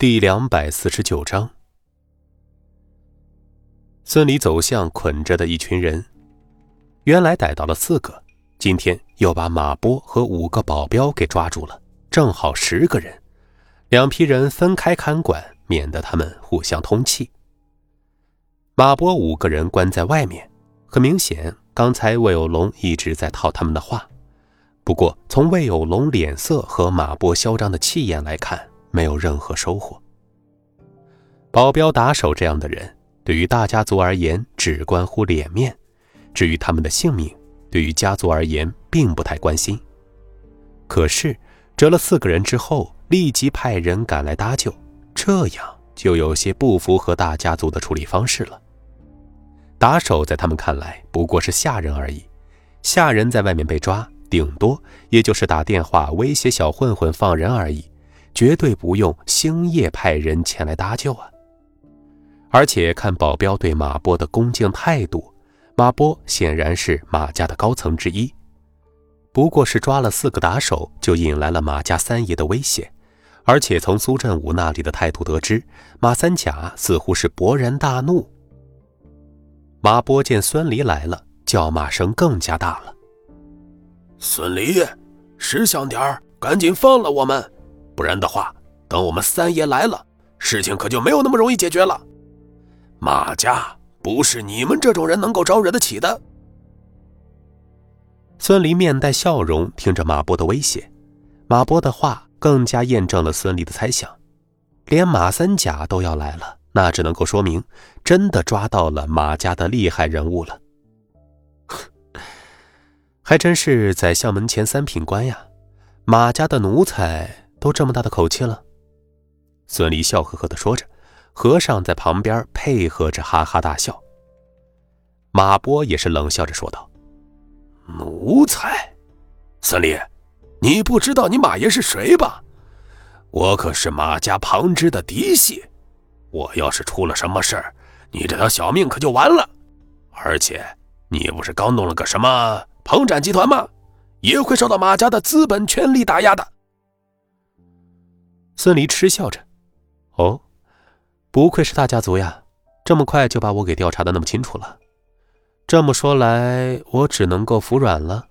第两百四十九章，孙离走向捆着的一群人，原来逮到了四个，今天又把马波和五个保镖给抓住了，正好十个人。两批人分开看管，免得他们互相通气。马波五个人关在外面，很明显，刚才魏有龙一直在套他们的话。不过，从魏有龙脸色和马波嚣张的气焰来看，没有任何收获。保镖打手这样的人，对于大家族而言只关乎脸面，至于他们的性命，对于家族而言并不太关心。可是折了四个人之后，立即派人赶来搭救，这样就有些不符合大家族的处理方式了。打手在他们看来不过是下人而已，下人在外面被抓，顶多也就是打电话威胁小混混放人而已。绝对不用星夜派人前来搭救啊！而且看保镖对马波的恭敬态度，马波显然是马家的高层之一。不过是抓了四个打手，就引来了马家三爷的威胁。而且从苏振武那里的态度得知，马三甲似乎是勃然大怒。马波见孙离来了，叫骂声更加大了：“孙离，识相点儿，赶紧放了我们！”不然的话，等我们三爷来了，事情可就没有那么容易解决了。马家不是你们这种人能够招惹得起的。孙离面带笑容，听着马波的威胁，马波的话更加验证了孙离的猜想。连马三甲都要来了，那只能够说明真的抓到了马家的厉害人物了。还真是宰相门前三品官呀，马家的奴才。都这么大的口气了，孙离笑呵呵的说着，和尚在旁边配合着哈哈大笑。马波也是冷笑着说道：“奴才，孙离，你不知道你马爷是谁吧？我可是马家旁支的嫡系，我要是出了什么事儿，你这条小命可就完了。而且你不是刚弄了个什么鹏展集团吗？也会受到马家的资本权力打压的。”孙离嗤笑着：“哦，不愧是大家族呀，这么快就把我给调查的那么清楚了。这么说来，我只能够服软了。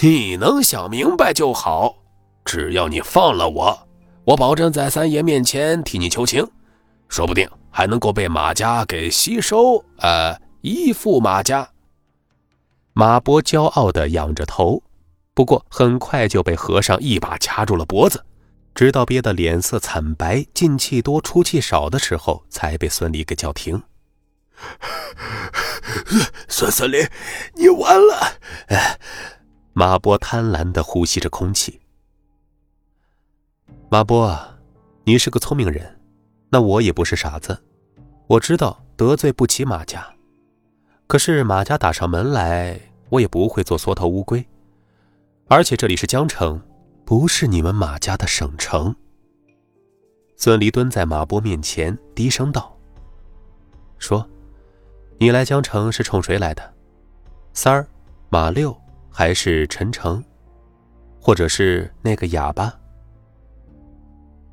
你能想明白就好。只要你放了我，我保证在三爷面前替你求情，说不定还能够被马家给吸收，呃，依附马家。”马波骄傲的仰着头，不过很快就被和尚一把掐住了脖子。直到憋得脸色惨白、进气多出气少的时候，才被孙离给叫停。孙孙离，你完了！马波贪婪的呼吸着空气。马波，你是个聪明人，那我也不是傻子，我知道得罪不起马家，可是马家打上门来，我也不会做缩头乌龟。而且这里是江城。不是你们马家的省城。孙离蹲在马波面前，低声道：“说，你来江城是冲谁来的？三儿、马六，还是陈诚，或者是那个哑巴？”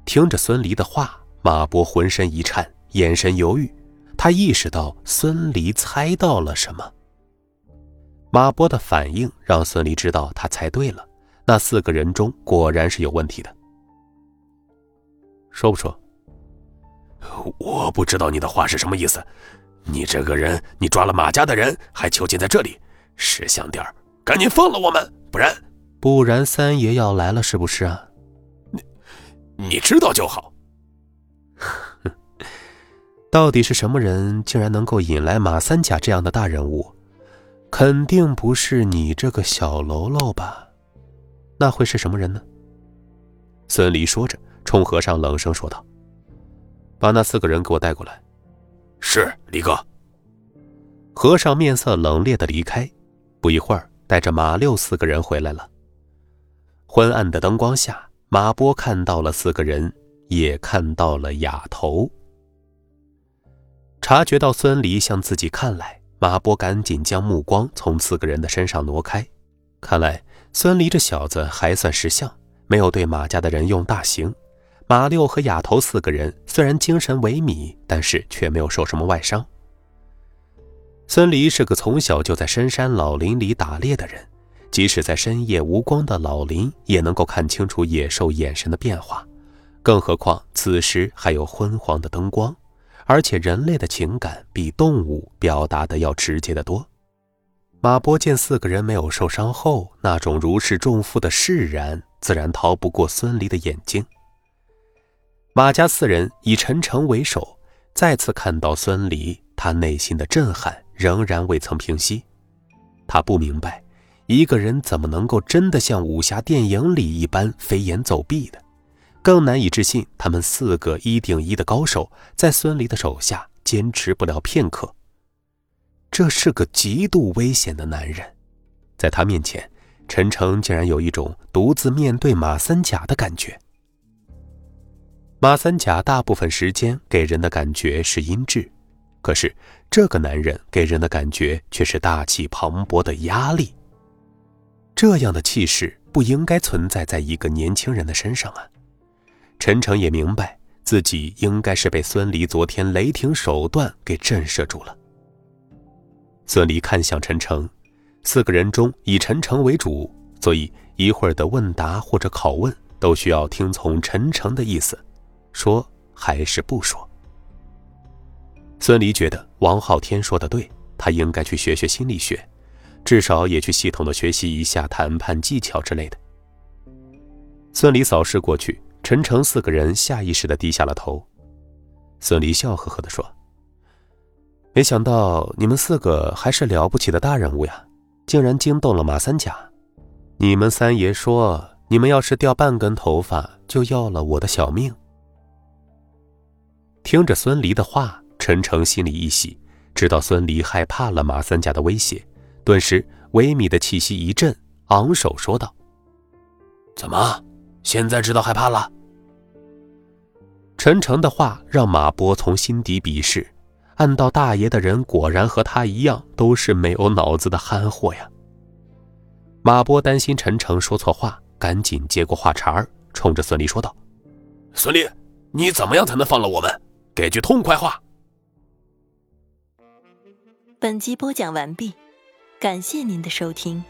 听着孙离的话，马波浑身一颤，眼神犹豫。他意识到孙离猜到了什么。马波的反应让孙离知道他猜对了。那四个人中果然是有问题的，说不说？我不知道你的话是什么意思。你这个人，你抓了马家的人，还囚禁在这里，识相点赶紧放了我们，不然，不然三爷要来了，是不是啊？你，你知道就好。到底是什么人，竟然能够引来马三甲这样的大人物？肯定不是你这个小喽啰吧？那会是什么人呢？孙离说着，冲和尚冷声说道：“把那四个人给我带过来。”是李哥。和尚面色冷冽的离开，不一会儿，带着马六四个人回来了。昏暗的灯光下，马波看到了四个人，也看到了哑头。察觉到孙离向自己看来，马波赶紧将目光从四个人的身上挪开，看来。孙离这小子还算识相，没有对马家的人用大刑，马六和哑头四个人虽然精神萎靡，但是却没有受什么外伤。孙离是个从小就在深山老林里打猎的人，即使在深夜无光的老林，也能够看清楚野兽眼神的变化，更何况此时还有昏黄的灯光，而且人类的情感比动物表达的要直接的多。马波见四个人没有受伤后，那种如释重负的释然，自然逃不过孙离的眼睛。马家四人以陈诚为首，再次看到孙离，他内心的震撼仍然未曾平息。他不明白，一个人怎么能够真的像武侠电影里一般飞檐走壁的，更难以置信他们四个一顶一的高手在孙离的手下坚持不了片刻。这是个极度危险的男人，在他面前，陈诚竟然有一种独自面对马三甲的感觉。马三甲大部分时间给人的感觉是阴质，可是这个男人给人的感觉却是大气磅礴的压力。这样的气势不应该存在在一个年轻人的身上啊！陈诚也明白自己应该是被孙离昨天雷霆手段给震慑住了。孙离看向陈诚，四个人中以陈诚为主，所以一会儿的问答或者拷问都需要听从陈诚的意思。说还是不说？孙离觉得王昊天说的对，他应该去学学心理学，至少也去系统的学习一下谈判技巧之类的。孙离扫视过去，陈诚四个人下意识的低下了头。孙离笑呵呵的说：“没想到你们四个还是了不起的大人物呀，竟然惊动了马三甲。你们三爷说，你们要是掉半根头发，就要了我的小命。”听着孙离的话，陈诚心里一喜，知道孙离害怕了马三甲的威胁，顿时萎靡的气息一震，昂首说道：“怎么，现在知道害怕了？”陈诚的话让马波从心底鄙视，暗道大爷的人果然和他一样，都是没有脑子的憨货呀。马波担心陈诚说错话，赶紧接过话茬儿，冲着孙离说道：“孙离，你怎么样才能放了我们？”给句痛快话。本集播讲完毕，感谢您的收听。